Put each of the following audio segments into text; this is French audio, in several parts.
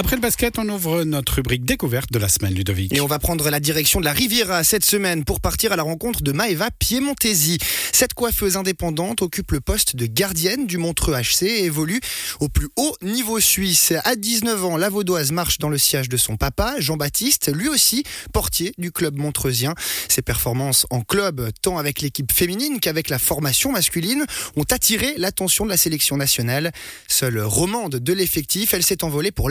Après le basket, on ouvre notre rubrique découverte de la semaine, Ludovic. Et on va prendre la direction de la Riviera cette semaine pour partir à la rencontre de Maeva Piemontesi. Cette coiffeuse indépendante occupe le poste de gardienne du Montreux HC et évolue au plus haut niveau suisse. À 19 ans, la Vaudoise marche dans le siège de son papa, Jean-Baptiste, lui aussi portier du club montreusien. Ses performances en club, tant avec l'équipe féminine qu'avec la formation masculine, ont attiré l'attention de la sélection nationale. Seule romande de l'effectif, elle s'est envolée pour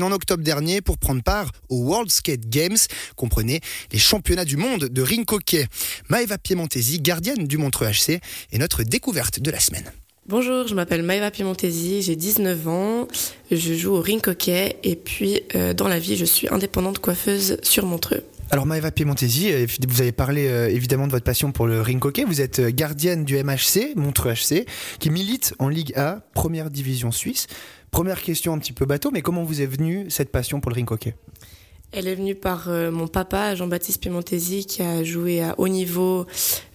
en octobre dernier pour prendre part aux World Skate Games, comprenez les championnats du monde de ring hockey. Maeva Piemontesi, gardienne du Montreux HC, est notre découverte de la semaine. Bonjour, je m'appelle Maëva Piemontesi, j'ai 19 ans, je joue au ring hockey et puis euh, dans la vie je suis indépendante coiffeuse sur Montreux. Alors Maëva Piemontesi, euh, vous avez parlé euh, évidemment de votre passion pour le ring hockey, vous êtes gardienne du MHC, Montreux HC, qui milite en Ligue A, première division suisse. Première question un petit peu bateau, mais comment vous est venue cette passion pour le ring hockey? Elle est venue par euh, mon papa, Jean-Baptiste Piemontesi, qui a joué à haut niveau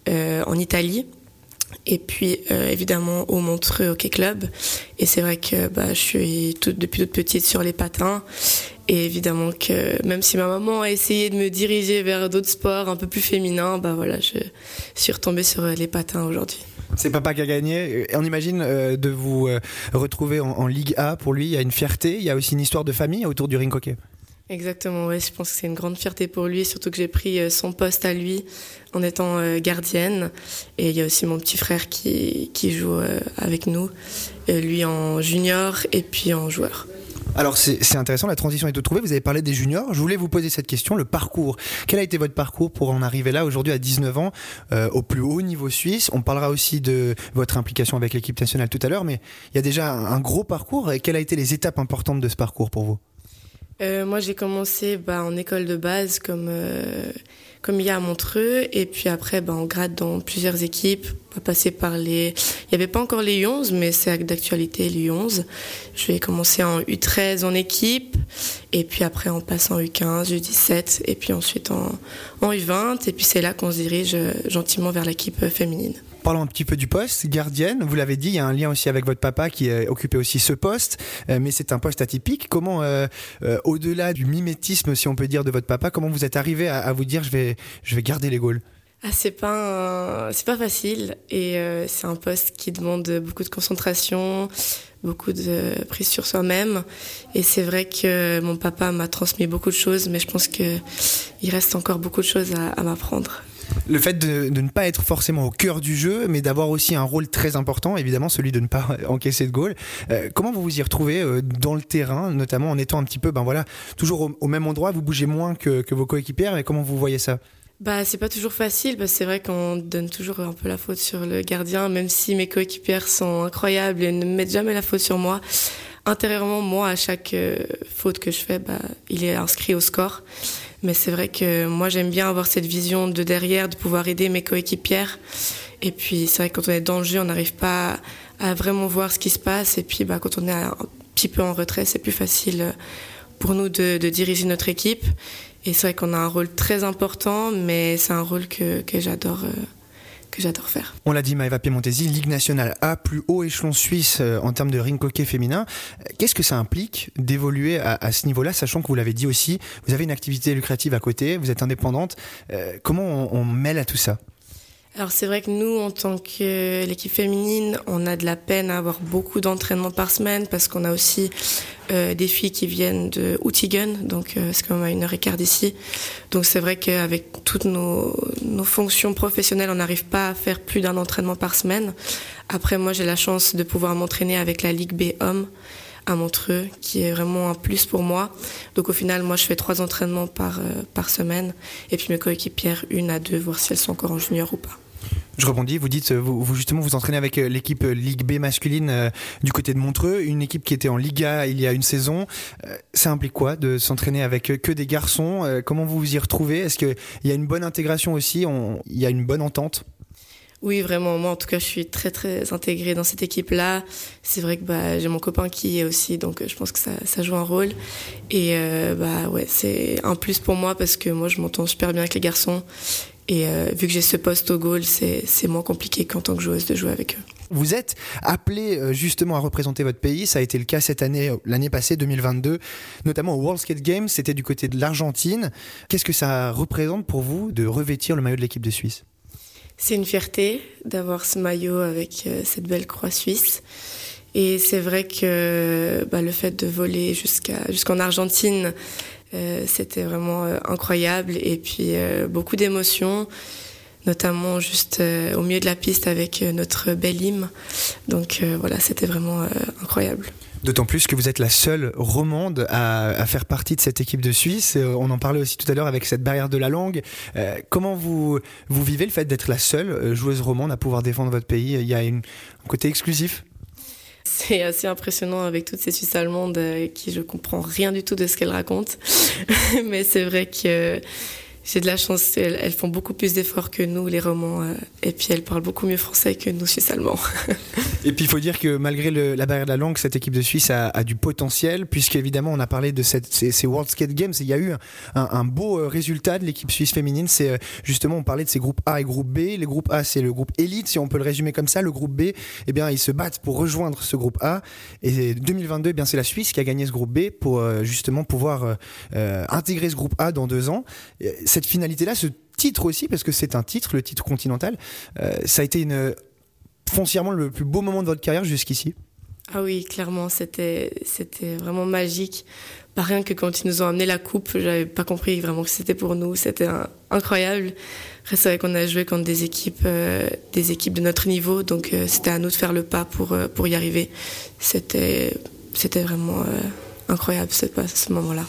euh, en Italie. Et puis euh, évidemment au Montreux Hockey Club. Et c'est vrai que bah, je suis depuis toute petite sur les patins. Et évidemment que même si ma maman a essayé de me diriger vers d'autres sports un peu plus féminins, bah voilà, je suis retombée sur les patins aujourd'hui. C'est papa qui a gagné. On imagine euh, de vous euh, retrouver en, Ligue A. Pour lui, il y a une fierté. Il y a aussi une histoire de famille autour du ring hockey. Exactement, ouais, je pense que c'est une grande fierté pour lui, surtout que j'ai pris euh, son poste à lui en étant gardienne. Et il y a aussi mon petit frère qui, qui joue avec nous, lui en junior et puis en joueur. Alors c'est intéressant, la transition est tout trouvée. Vous avez parlé des juniors. Je voulais vous poser cette question, le parcours. Quel a été votre parcours pour en arriver là aujourd'hui à 19 ans euh, au plus haut niveau suisse? On parlera aussi de votre implication avec l'équipe nationale tout à l'heure, mais il y a déjà un gros parcours. Et quelles ont été les étapes importantes de ce parcours pour vous? Euh, Moi j'ai commencé bah, en école de base comme... Euh comme il y a à Montreux. Et puis après, ben, on grade dans plusieurs équipes. On passer par les. Il n'y avait pas encore les U11, mais c'est d'actualité les U11. Je vais commencer en U13 en équipe. Et puis après, on passe en U15, U17. Et puis ensuite en, en U20. Et puis c'est là qu'on se dirige euh, gentiment vers l'équipe féminine. Parlons un petit peu du poste, gardienne. Vous l'avez dit, il y a un lien aussi avec votre papa qui a occupé aussi ce poste, euh, mais c'est un poste atypique. Comment, euh, euh, au-delà du mimétisme, si on peut dire, de votre papa, comment vous êtes arrivé à, vous dire je vais, je vais garder les Gaules? Ah, c'est pas c'est pas facile et c'est un poste qui demande beaucoup de concentration, beaucoup de prise sur soi-même et c'est vrai que mon papa m'a transmis beaucoup de choses mais je pense que il reste encore beaucoup de choses à m'apprendre le fait de, ne pas être forcément au cœur du jeu, mais d'avoir aussi un rôle très important, évidemment celui de ne pas encaisser de goal. Euh, comment vous vous y retrouvez euh, dans le terrain, notamment en étant un petit peu, ben voilà, toujours au, même endroit, vous bougez moins que, vos coéquipières, mais comment vous voyez ça? Bah, c'est pas toujours facile parce que c'est vrai qu'on donne toujours un peu la faute sur le gardien, même si mes coéquipières sont incroyables et ne mettent jamais la faute sur moi. Intérieurement, moi, à chaque euh, faute que je fais, bah, il est inscrit au score. Mais c'est vrai que moi, j'aime bien avoir cette vision de derrière, de pouvoir aider mes coéquipières. Et puis, c'est vrai que quand on est dans le jeu, on n'arrive pas à vraiment voir ce qui se passe. Et puis, bah, quand on est un petit peu en retrait, c'est plus facile pour nous de, diriger notre équipe. Et c'est vrai qu'on a un rôle très important, mais c'est un rôle que, que j'adore. Euh, j'adore faire. On l'a dit, Maëva Piemontesi, Ligue nationale A, plus haut échelon suisse euh, en termes de ring hockey féminin. Qu'est-ce que ça implique d'évoluer à, ce niveau-là, sachant que vous l'avez dit aussi, vous avez une activité lucrative à côté, vous êtes indépendante. Euh, comment on mêle à tout ça? Alors c'est vrai que nous, en tant que l'équipe féminine, on a de la peine à avoir beaucoup d'entraînement par semaine parce qu'on a aussi euh, des filles qui viennent de Outigen, donc euh, c'est quand même à une heure et quart d'ici. Donc c'est vrai qu'avec toutes nos, fonctions professionnelles, on n'arrive pas à faire plus d'un entraînement par semaine. Après, moi, j'ai la chance de pouvoir m'entraîner avec la Ligue B Hommes à Montreux, qui est vraiment un plus pour moi. Donc au final, moi, je fais trois entraînements par, euh, par semaine, et puis mes coéquipières, une à deux, voir si elles sont encore en junior ou pas. Je rebondis, vous dites, vous, justement, vous entraînez avec euh, l'équipe euh, Ligue B masculine euh, du côté de Montreux, une équipe qui était en Liga il y a une saison. ça implique quoi de s'entraîner avec que des garçons Comment vous vous y retrouvez? Est-ce qu'il y a une bonne intégration aussi? Il y a une bonne entente? Oui, vraiment. Moi, en tout cas, je suis très, très intégrée dans cette équipe-là. C'est vrai que bah, j'ai mon copain qui y est aussi, donc je pense que ça, ça joue un rôle. Et bah ouais, c'est un plus pour moi parce que moi, je m'entends super bien avec les garçons. Et euh, vu que j'ai ce poste au goal, c'est moins compliqué qu'en tant que joueuse de jouer avec eux. Vous êtes appelé euh, justement à représenter votre pays. Ça a été le cas cette année, euh, l'année passée, 2022, notamment au World Skate Games. C'était du côté de l'Argentine. Qu'est-ce que ça représente pour vous de revêtir le maillot de l'équipe de Suisse? C'est une fierté d'avoir ce maillot avec cette belle croix suisse. Et c'est vrai que bah, le fait de voler jusqu'à jusqu'en Argentine, c'était vraiment euh, incroyable et puis euh, beaucoup d'émotions, notamment juste au milieu de la piste avec notre belle hymne. Donc voilà, c'était vraiment incroyable. D'autant plus que vous êtes la seule romande à, faire partie de cette équipe de Suisse. On en parlait aussi tout à l'heure avec cette barrière de la langue. Euh, comment vous, vous vivez le fait d'être la seule joueuse romande à pouvoir défendre votre pays? Il y a un côté exclusif? C'est assez impressionnant avec toutes ces Suisses allemandes qui je comprends rien du tout de ce qu'elles racontent. Mais c'est vrai que j'ai de la chance. Elles, font beaucoup plus d'efforts que nous, les romans, euh, et puis elles parlent beaucoup mieux français que nous, Suisses allemands. et puis il faut dire que malgré la barrière de la langue, cette équipe de Suisse a, du potentiel, puisqu'évidemment on a parlé de ces, World Skate Games. Il y a eu un, beau euh, résultat de l'équipe suisse féminine. C'est euh, justement on parlait de ces groupes A et groupe B. Les groupes A c'est le groupe élite, si on peut le résumer comme ça. Le groupe B, eh bien ils se battent pour rejoindre ce groupe A. Et 2022, eh bien c'est la Suisse qui a gagné ce groupe B pour justement pouvoir intégrer ce groupe A dans deux ans cette finalité-là, ce titre aussi, parce que c'est un titre, le titre continental, euh, ça a été une, foncièrement le plus beau moment de votre carrière jusqu'ici? Ah oui, clairement, c'était, vraiment magique. Pas rien que quand ils nous ont amené la coupe, j'avais pas compris vraiment que c'était pour nous. C'était incroyable. C'est vrai qu'on a joué contre des équipes, euh, des équipes de notre niveau, donc euh, c'était à nous de faire le pas pour, pour y arriver. C'était, c'était vraiment incroyable ce, ce moment-là.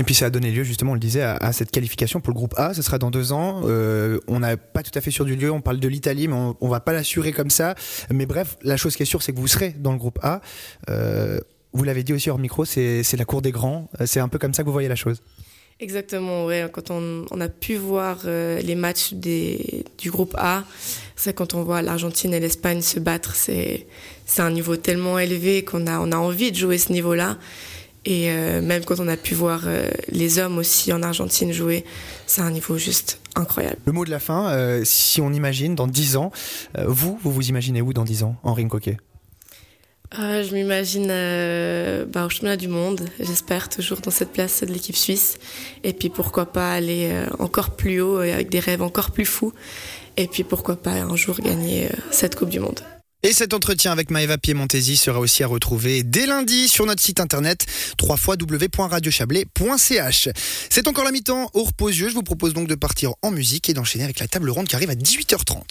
Et puis ça a donné lieu justement, on le disait, à, cette qualification pour le groupe A. Ce sera dans deux ans. Euh, on n'a pas tout à fait sûr du lieu. On parle de l'Italie, mais on, ne va pas l'assurer comme ça. Mais bref, la chose qui est sûre, c'est que vous serez dans le groupe A. Euh, vous l'avez dit aussi hors micro, c'est la cour des grands. Euh, c'est un peu comme ça que vous voyez la chose. Exactement, ouais. Quand on, on a pu voir les matchs du groupe A, c'est quand on voit l'Argentine et l'Espagne se battre, c'est un niveau tellement élevé qu'on a, on a envie de jouer ce niveau-là. Et euh, même quand on a pu voir euh, les hommes aussi en Argentine jouer, c'est un niveau juste incroyable. Le mot de la fin, euh, si on imagine dans 10 ans, vous, vous vous imaginez où dans 10 ans en ring hockey? Je m'imagine bah, au chemin du monde, j'espère toujours dans cette place de l'équipe suisse. Et puis pourquoi pas aller encore plus haut avec des rêves encore plus fous. Et puis pourquoi pas un jour gagner cette Coupe du Monde. Et cet entretien avec Maëva Piemontesi sera aussi à retrouver dès lundi sur notre site internet www.radiochablais.ch. C'est encore la mi-temps au repos Je vous propose donc de partir en musique et d'enchaîner avec la table ronde qui arrive à 18h30.